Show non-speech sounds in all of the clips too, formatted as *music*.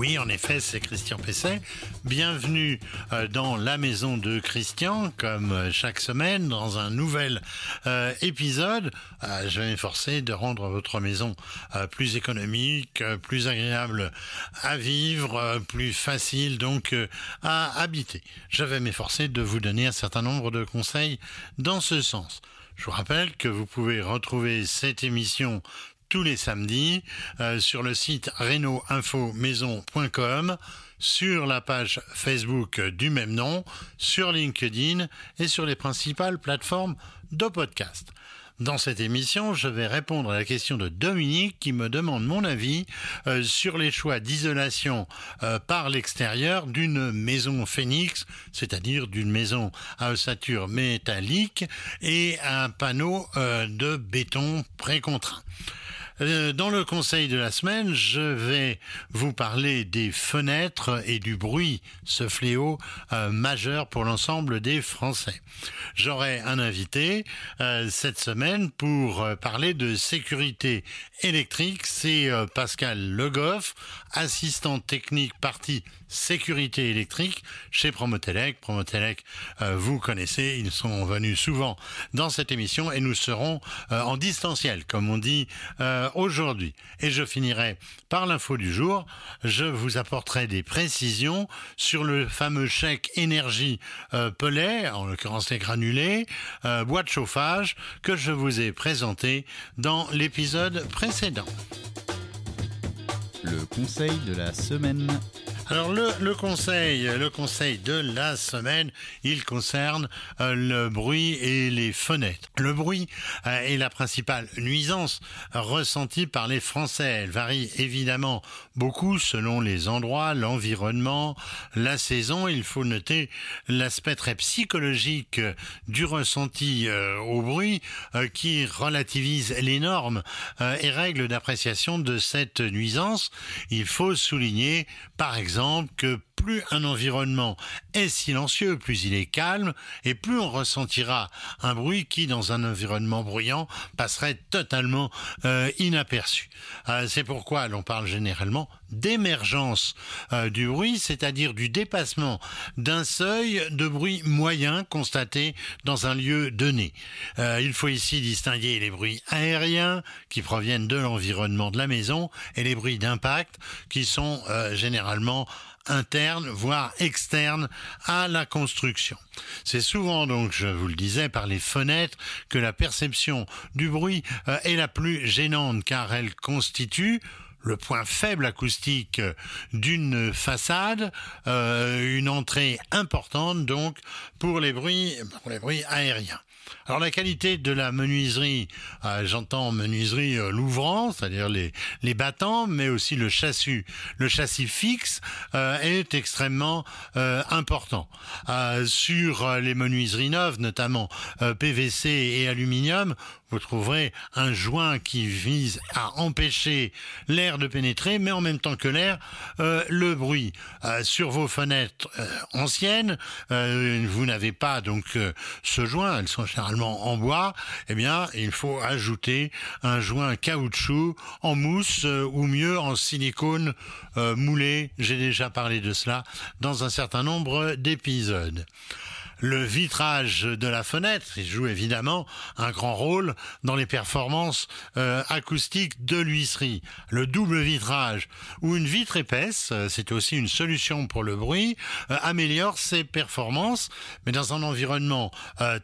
Oui, en effet, c'est Christian Pesset. Bienvenue euh, dans la maison de Christian, comme euh, chaque semaine, dans un nouvel euh, épisode. je vais m'efforcer de rendre votre maison plus économique, plus agréable à vivre, plus facile donc à habiter. Je vais m'efforcer de vous donner un certain nombre de conseils dans ce sens. Je vous rappelle que vous pouvez retrouver cette émission tous les samedis euh, sur le site reno maison.com sur la page Facebook du même nom, sur LinkedIn et sur les principales plateformes de podcast. Dans cette émission, je vais répondre à la question de Dominique qui me demande mon avis euh, sur les choix d'isolation euh, par l'extérieur d'une maison Phoenix, c'est-à-dire d'une maison à ossature métallique et un panneau de béton précontraint. Euh, dans le conseil de la semaine, je vais vous parler des fenêtres et du bruit, ce fléau euh, majeur pour l'ensemble des Français. J'aurai un invité euh, cette semaine pour parler de sécurité électrique. C'est Pascal Legoff, assistant technique partie sécurité électrique chez Promotelec. Promotelec, vous connaissez, ils sont venus souvent dans cette émission et nous serons en distanciel, comme on dit aujourd'hui. Et je finirai par l'info du jour. Je vous apporterai des précisions sur le fameux chèque énergie euh, Pellet, en l'occurrence les granulés, euh, bois de chauffage, que je vous ai présenté dans l'épisode précédent. Le conseil de la semaine. Alors le, conseil, le conseil de la semaine, il concerne euh, le bruit et les fenêtres. Le bruit euh, est la principale nuisance ressentie par les Français. Elle varie évidemment beaucoup selon les endroits, l'environnement, la saison. Il faut noter l'aspect très psychologique du ressenti euh, au bruit qui relativise les normes et règles d'appréciation de cette nuisance. Il faut souligner par exemple que plus un environnement est silencieux, plus il est calme, et plus on ressentira un bruit qui, dans un environnement bruyant, passerait totalement euh, inaperçu. Euh, c'est pourquoi l'on parle généralement d'émergence euh, du bruit, c'est-à-dire du dépassement d'un seuil de bruit moyen constaté dans un lieu donné. il faut ici distinguer les bruits aériens qui proviennent de l'environnement de la maison et les bruits d'impact qui sont généralement interne, voire externe à la construction. C'est souvent donc, je vous le disais, par les fenêtres que la perception du bruit euh, est la plus gênante car elle constitue le point faible acoustique d'une façade, euh, une entrée importante donc pour les bruits, pour les bruits aériens. Alors la qualité de la menuiserie, euh, j'entends menuiserie euh, l'ouvrant, c'est-à-dire les, les battants, mais aussi le châssis, le châssis fixe euh, est extrêmement important. sur les menuiseries neuves, notamment PVC et aluminium, vous trouverez un joint qui vise à empêcher l'air de pénétrer, mais en même temps que l'air, le bruit. sur vos fenêtres anciennes, vous n'avez pas donc ce joint, elles sont généralement en bois, eh bien, il faut ajouter un joint caoutchouc en mousse euh, ou mieux en silicone euh, moulé. J'ai déjà parlé de cela dans un certain nombre d'épisodes. Le vitrage de la fenêtre joue évidemment un grand rôle dans les performances euh, acoustiques de l'huisserie. Le double vitrage ou une vitre épaisse, euh, c'est aussi une solution pour le bruit, euh, améliore ses performances, mais dans un environnement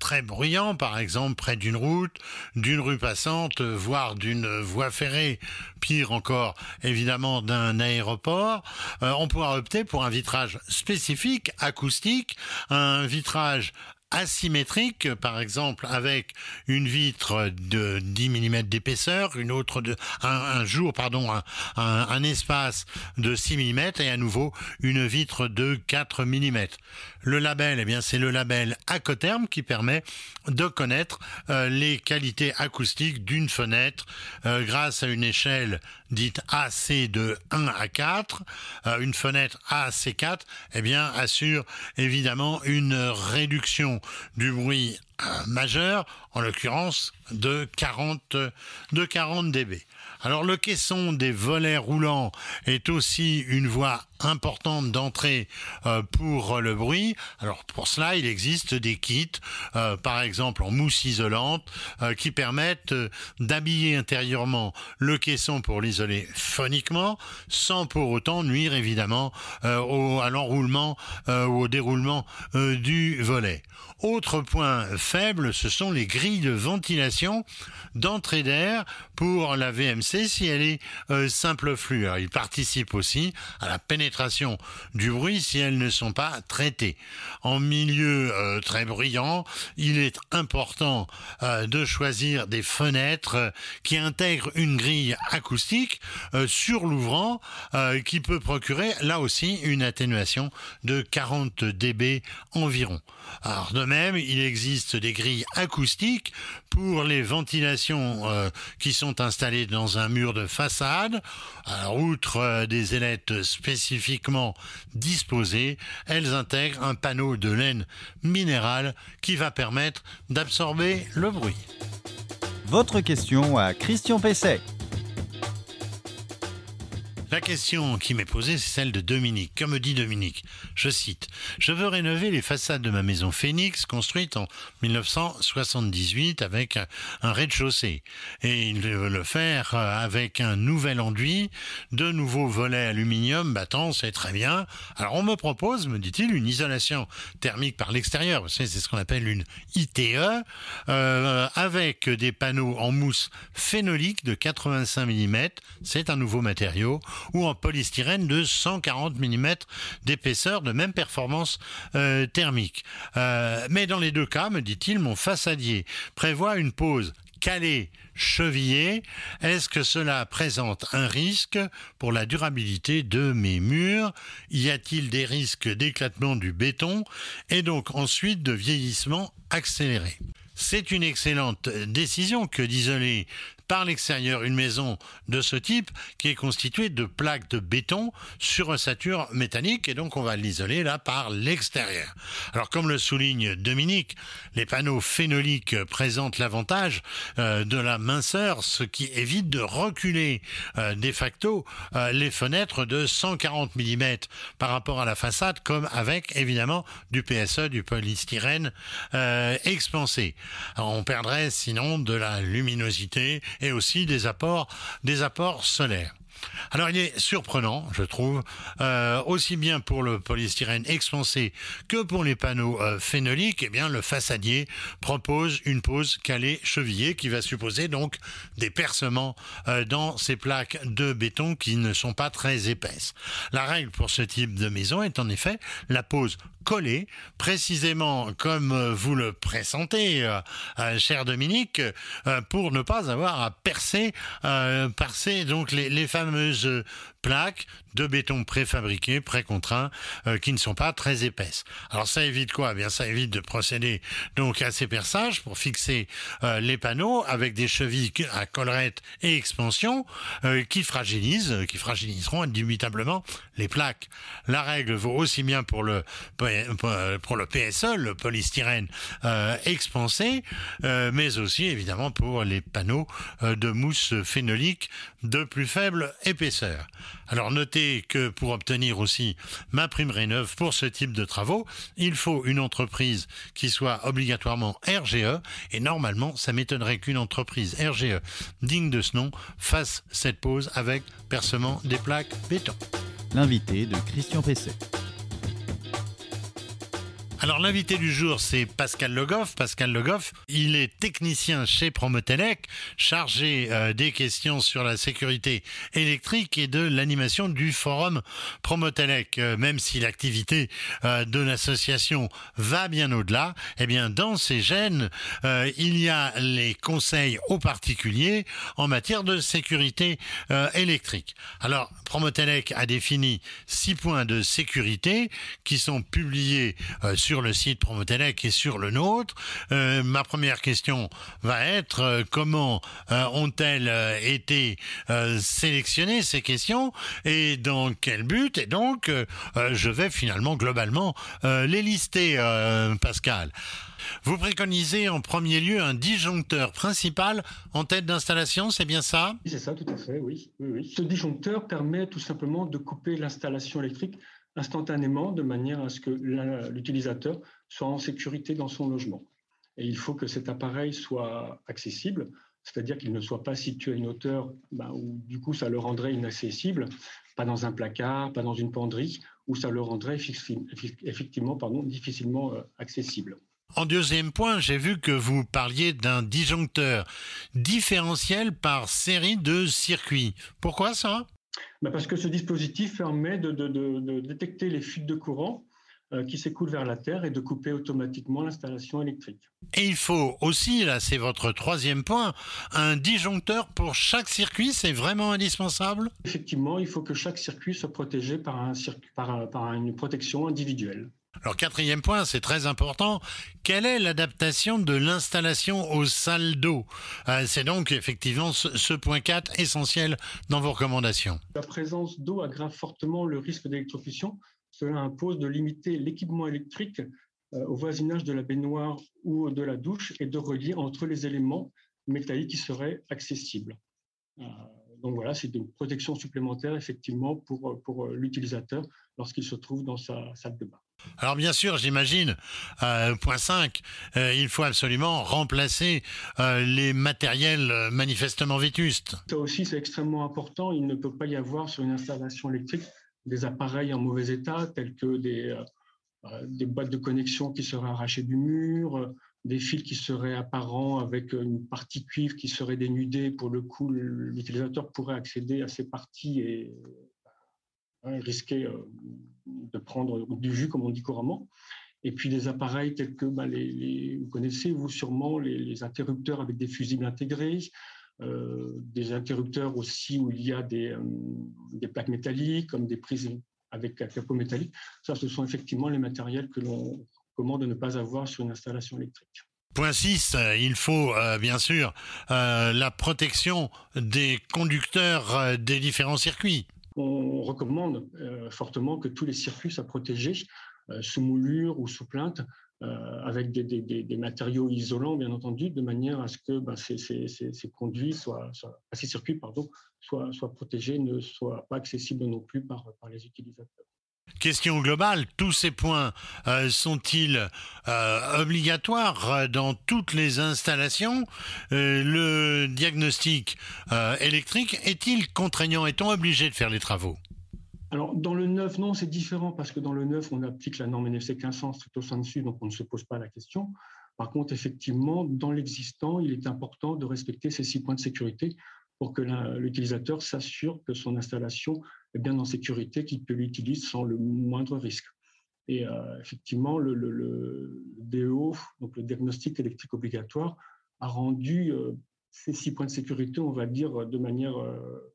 très bruyant, par exemple près d'une route, d'une rue passante, voire d'une voie ferrée, pire encore évidemment d'un aéroport, on pourra opter pour un vitrage spécifique acoustique, un vitrage barrage asymétrique, par exemple avec une vitre de 10 mm d'épaisseur, une autre de un, jour pardon un, espace de 6 mm et à nouveau une vitre de 4 mm. Le label, eh bien c'est le label Acoterm qui permet de connaître euh, les qualités acoustiques d'une fenêtre euh, grâce à une échelle dite AC de 1 à 4. Euh, une fenêtre AC4, eh bien assure évidemment une réduction du bruit majeur, en l'occurrence de 40, de 40 dB. Alors le caisson des volets roulants est aussi une voie importante d'entrée euh, pour le bruit. Alors pour cela, il existe des kits, euh, par exemple en mousse isolante, euh, qui permettent d'habiller intérieurement le caisson pour l'isoler phoniquement, sans pour autant nuire évidemment à l'enroulement ou au déroulement du volet. Autre point faible, ce sont les grilles de ventilation d'entrée d'air pour la VMC si elle est euh, simple flux. il participe aussi à la pénétration du bruit si elles ne sont pas traitées. En milieu euh, très bruyant, il est important euh, de choisir des fenêtres qui intègrent une grille acoustique sur l'ouvrant qui peut procurer là aussi une atténuation de 40 dB environ. Alors de même, il existe des grilles acoustiques pour les ventilations euh, qui sont installées dans un mur de façade. Outre euh, des ailettes spécifiquement disposées, elles intègrent un panneau de laine minérale qui va permettre d'absorber le bruit. Votre question à Christian Pesset. La question qui m'est posée, c'est celle de Dominique. Comme dit Dominique, je cite, Je veux rénover les façades de ma maison Phoenix, construite en 1978 avec un rez-de-chaussée. Et il veut le faire avec un nouvel enduit, de nouveaux volets aluminium battant, c'est très bien. Alors on me propose, me dit-il, une isolation thermique par l'extérieur. C'est ce qu'on appelle une ITE, euh, avec des panneaux en mousse phénolique de 85 mm. C'est un nouveau matériau ou en polystyrène de 140 mm d'épaisseur de même performance euh, thermique. Euh, mais dans les deux cas, me dit-il, mon façadier prévoit une pose calée chevillée, est-ce que cela présente un risque pour la durabilité de mes murs? Y a-t-il des risques d'éclatement du béton? Et donc ensuite de vieillissement accéléré. C'est une excellente décision que d'isoler par l'extérieur une maison de ce type qui est constituée de plaques de béton sur ossature métallique et donc on va l'isoler là par l'extérieur. Alors comme le souligne Dominique, les panneaux phénoliques présentent l'avantage euh, de la minceur, ce qui évite de reculer euh, de facto euh, les fenêtres de 140 mm par rapport à la façade comme avec évidemment du PSE, du polystyrène expansé. on perdrait sinon de la luminosité et aussi des apports, des apports solaires. Alors il est surprenant, je trouve, euh, aussi bien pour le polystyrène expansé que pour les panneaux euh, phénoliques, eh bien le façadier propose une pose calée chevillée qui va supposer donc des percements euh, dans ces plaques de béton qui ne sont pas très épaisses. La règle pour ce type de maison est en effet la pose collée, précisément comme vous le pressentez, cher Dominique, pour ne pas avoir à percer, percer donc les, les fameux fameuses plaques de béton préfabriquées, précontraints, euh, qui ne sont pas très épaisses. Alors ça évite quoi? Eh Bien ça évite de procéder donc à ces perçages pour fixer euh, les panneaux avec des chevilles à collerette et expansion euh, qui fragilisent, qui fragiliseront indubitablement les plaques. La règle vaut aussi bien pour le pour le PSE, le polystyrène expansé, mais aussi évidemment pour les panneaux de mousse phénolique de plus faible épaisseur. Alors notez que pour obtenir aussi ma prime rénov pour ce type de travaux, il faut une entreprise qui soit obligatoirement RGE et normalement ça m'étonnerait qu'une entreprise RGE digne de ce nom fasse cette pose avec percement des plaques béton. L'invité de Christian Pesset. Alors l'invité du jour, c'est Pascal Legoff. Pascal Legoff, il est technicien chez Promotelec, chargé euh, des questions sur la sécurité électrique et de l'animation du forum Promotelec. Euh, même si l'activité euh, de l'association va bien au-delà, eh bien dans ces gènes, il y a les conseils aux particuliers en matière de sécurité électrique. Alors Promotelec a défini six points de sécurité qui sont publiés sur sur le site Promotelec et sur le nôtre. ma première question va être comment ont-elles été sélectionnées ces questions et dans quel but? Et donc, je vais finalement globalement les lister, Pascal. Vous préconisez en premier lieu un disjoncteur principal en tête d'installation, c'est bien ça? C'est ça, tout à fait, oui. Ce disjoncteur permet tout simplement de couper l'installation électrique instantanément de manière à ce que l'utilisateur soit en sécurité dans son logement. Et il faut que cet appareil soit accessible, c'est-à-dire qu'il ne soit pas situé à une hauteur bah, où du coup ça le rendrait inaccessible, pas dans un placard, pas dans une penderie, où ça le rendrait effectivement pardon, difficilement euh, accessible. En deuxième point, j'ai vu que vous parliez d'un disjoncteur différentiel par série de circuits. Pourquoi ça? Bah, Parce que ce dispositif permet de, détecter les fuites de courant euh, qui s'écoulent vers la Terre et de couper automatiquement l'installation électrique. Et il faut aussi, là c'est votre troisième point, un disjoncteur pour chaque circuit, c'est vraiment indispensable? Effectivement, il faut que chaque circuit soit protégé par, un par une protection individuelle. Alors quatrième point, c'est très important, quelle est l'adaptation de l'installation aux salles d'eau? Euh, C'est donc effectivement ce, point 4 essentiel dans vos recommandations. La présence d'eau aggrave fortement le risque d'électrocution. Cela impose de limiter l'équipement électrique euh, au voisinage de la baignoire ou de la douche et de relier entre les éléments métalliques qui seraient accessibles. Euh, donc voilà, c'est une protection supplémentaire effectivement pour, pour l'utilisateur lorsqu'il se trouve dans sa salle de bain. Alors bien sûr, j'imagine, euh, point 5, euh, il faut absolument remplacer euh, les matériels manifestement vétustes. Ça aussi, c'est extrêmement important. Il ne peut pas y avoir sur une installation électrique des appareils en mauvais état, tels que des, des boîtes de connexion qui seraient arrachées du mur, des fils qui seraient apparents avec une partie cuivre qui serait dénudée. Pour le coup, l'utilisateur pourrait accéder à ces parties et risquer de prendre du jus, comme on dit couramment. Et puis des appareils tels que bah, les, vous connaissez, vous sûrement, les, interrupteurs avec des fusibles intégrés, euh, des interrupteurs aussi où il y a des, euh, des plaques métalliques, comme des prises avec un capot métallique. Ça, ce sont effectivement les matériels que l'on recommande de ne pas avoir sur une installation électrique. Point 6, euh, il faut bien sûr la protection des conducteurs des différents circuits on recommande euh, fortement que tous les circuits soient protégés euh, sous moulure ou sous plainte, euh, avec des, matériaux isolants, bien entendu, de manière à ce que bah, ces, conduits ces circuits soient, protégés, ne soient pas accessibles non plus par les utilisateurs. Question globale, tous ces points euh, sont-ils euh, obligatoires euh, dans toutes les installations Le diagnostic électrique est-il contraignant Est-on obligé de faire les travaux alors, dans le neuf, non, c'est différent parce que dans le neuf, on applique la norme NFC 1500 stricto sensu, donc on ne se pose pas la question. Par contre, effectivement, dans l'existant, il est important de respecter ces six points de sécurité pour que l'utilisateur s'assure que son installation est bien en sécurité, qu'il peut l'utiliser sans le moindre risque. Et euh, effectivement, le, DEO, donc le diagnostic électrique obligatoire, a rendu euh, ces six points de sécurité, on va dire, de manière euh,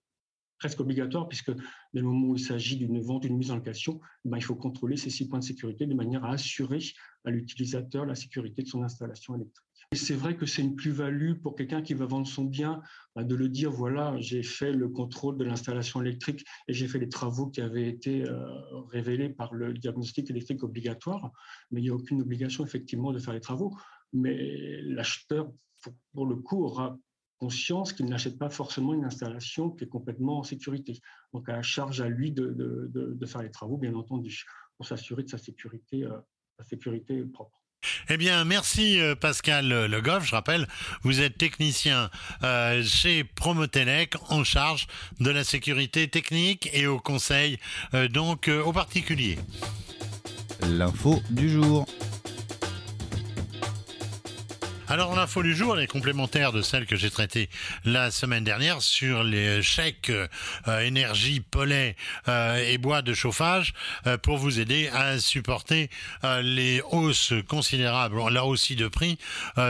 presque obligatoire, puisque dès le moment où il s'agit d'une vente, d'une mise en location, ben, il faut contrôler ces six points de sécurité de manière à assurer à l'utilisateur la sécurité de son installation électrique. C'est vrai que c'est une plus-value pour quelqu'un qui va vendre son bien bah, de le dire, voilà, j'ai fait le contrôle de l'installation électrique et j'ai fait les travaux qui avaient été euh, révélés par le diagnostic électrique obligatoire, mais il n'y a aucune obligation effectivement de faire les travaux. Mais l'acheteur, pour, le coup, aura conscience qu'il n'achète pas forcément une installation qui est complètement en sécurité. Donc à charge à lui de, faire les travaux, bien entendu, pour s'assurer de sa sécurité, euh, sa sécurité propre. Eh bien, merci euh, Pascal Le Goff. Je rappelle, vous êtes technicien euh, chez Promotelec en charge de la sécurité technique et au conseil euh, donc aux particuliers. L'info du jour. Alors l'info du jour, elle est complémentaire de celle que j'ai traitée la semaine dernière sur les chèques euh, énergie, pollet euh, et bois de chauffage euh, pour vous aider à supporter les hausses considérables, là aussi de prix,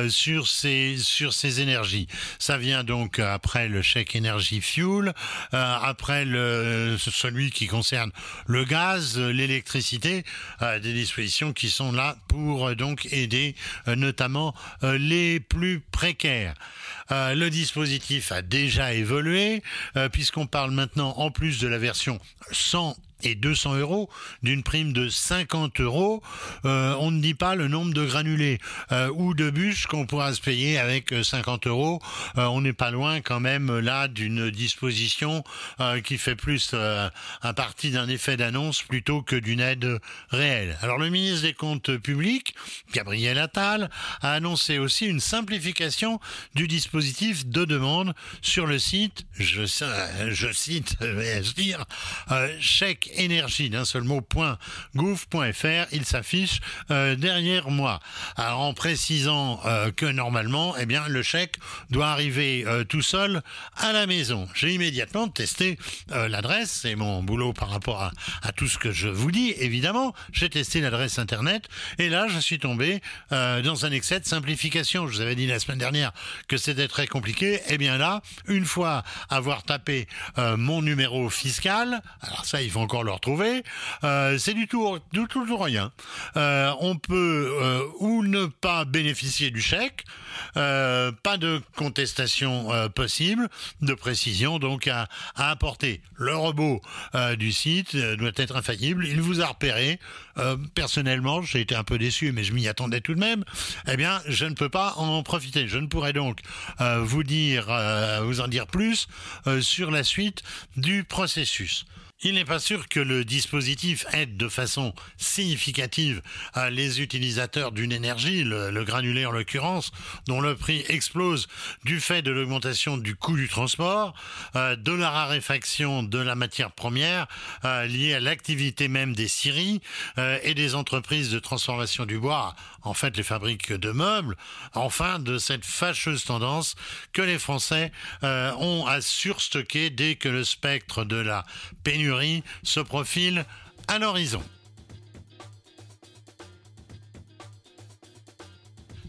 sur ces sur ces énergies. Ça vient donc après le chèque énergie fuel, après le celui qui concerne le gaz, l'électricité, des dispositions qui sont là pour donc aider notamment les plus précaires. Euh, le dispositif a déjà évolué, euh, puisqu'on parle maintenant, en plus de la version 100 et 200 euros d'une prime de 50 euros, euh, on ne dit pas le nombre de granulés euh, ou de bûches qu'on pourra se payer avec 50 euh, euros. on n'est pas loin quand même là d'une disposition qui fait plus un parti d'un effet d'annonce plutôt que d'une aide réelle. Alors le ministre des Comptes publics, Gabriel Attal, a annoncé aussi une simplification du dispositif de demande sur le site, je, je cite, *laughs* vais-je dire, chèque énergie d'un seul mot il s'affiche euh, derrière moi. Alors en précisant euh, que normalement, eh bien le chèque doit arriver euh, tout seul à la maison. J'ai immédiatement testé l'adresse, c'est mon boulot par rapport à, tout ce que je vous dis évidemment. J'ai testé l'adresse internet et là je suis tombé dans un excès de simplification. Je vous avais dit la semaine dernière que c'était très compliqué. Et eh bien là, une fois avoir tapé mon numéro fiscal, alors ça il faut encore le retrouver. Euh, c'est du tout, du tout, rien. Euh, on peut euh, ou ne pas bénéficier du chèque, pas de contestation possible, de précision donc à, à apporter. Le robot du site doit être infaillible. Il vous a repéré. personnellement, j'ai été un peu déçu, mais je m'y attendais tout de même. Eh bien, je ne peux pas en profiter. Je ne pourrais donc vous dire, vous en dire plus sur la suite du processus. Il n'est pas sûr que le dispositif aide de façon significative à les utilisateurs d'une énergie, le, granulé en l'occurrence, dont le prix explose du fait de l'augmentation du coût du transport, euh, de la raréfaction de la matière première euh, liée à l'activité même des scieries euh, et des entreprises de transformation du bois, en fait les fabriques de meubles, enfin de cette fâcheuse tendance que les Français ont à surstocker dès que le spectre de la se profile à l'horizon.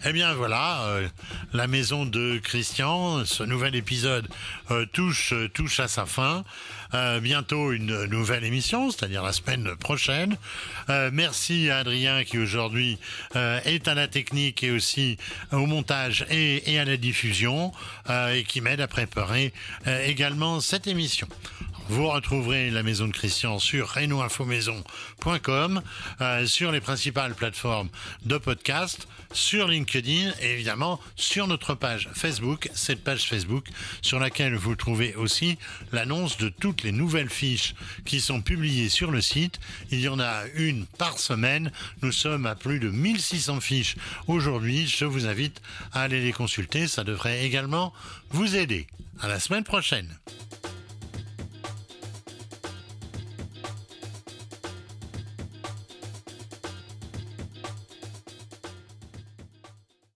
Eh bien voilà, euh, la maison de Christian, ce nouvel épisode euh, touche, touche à sa fin. Euh, bientôt une nouvelle émission, c'est-à-dire la semaine prochaine. merci à Adrien qui aujourd'hui est à la technique et aussi au montage et à la diffusion et qui m'aide à préparer également cette émission. Vous retrouverez la maison de Christian sur renoinfomaison.com, euh, sur les principales plateformes de podcast, sur LinkedIn et évidemment sur notre page Facebook, cette page Facebook sur laquelle vous trouvez aussi l'annonce de toutes les nouvelles fiches qui sont publiées sur le site. Il y en a une par semaine. Nous sommes à plus de 1600 fiches aujourd'hui. Je vous invite à aller les consulter. Ça devrait également vous aider. À la semaine prochaine.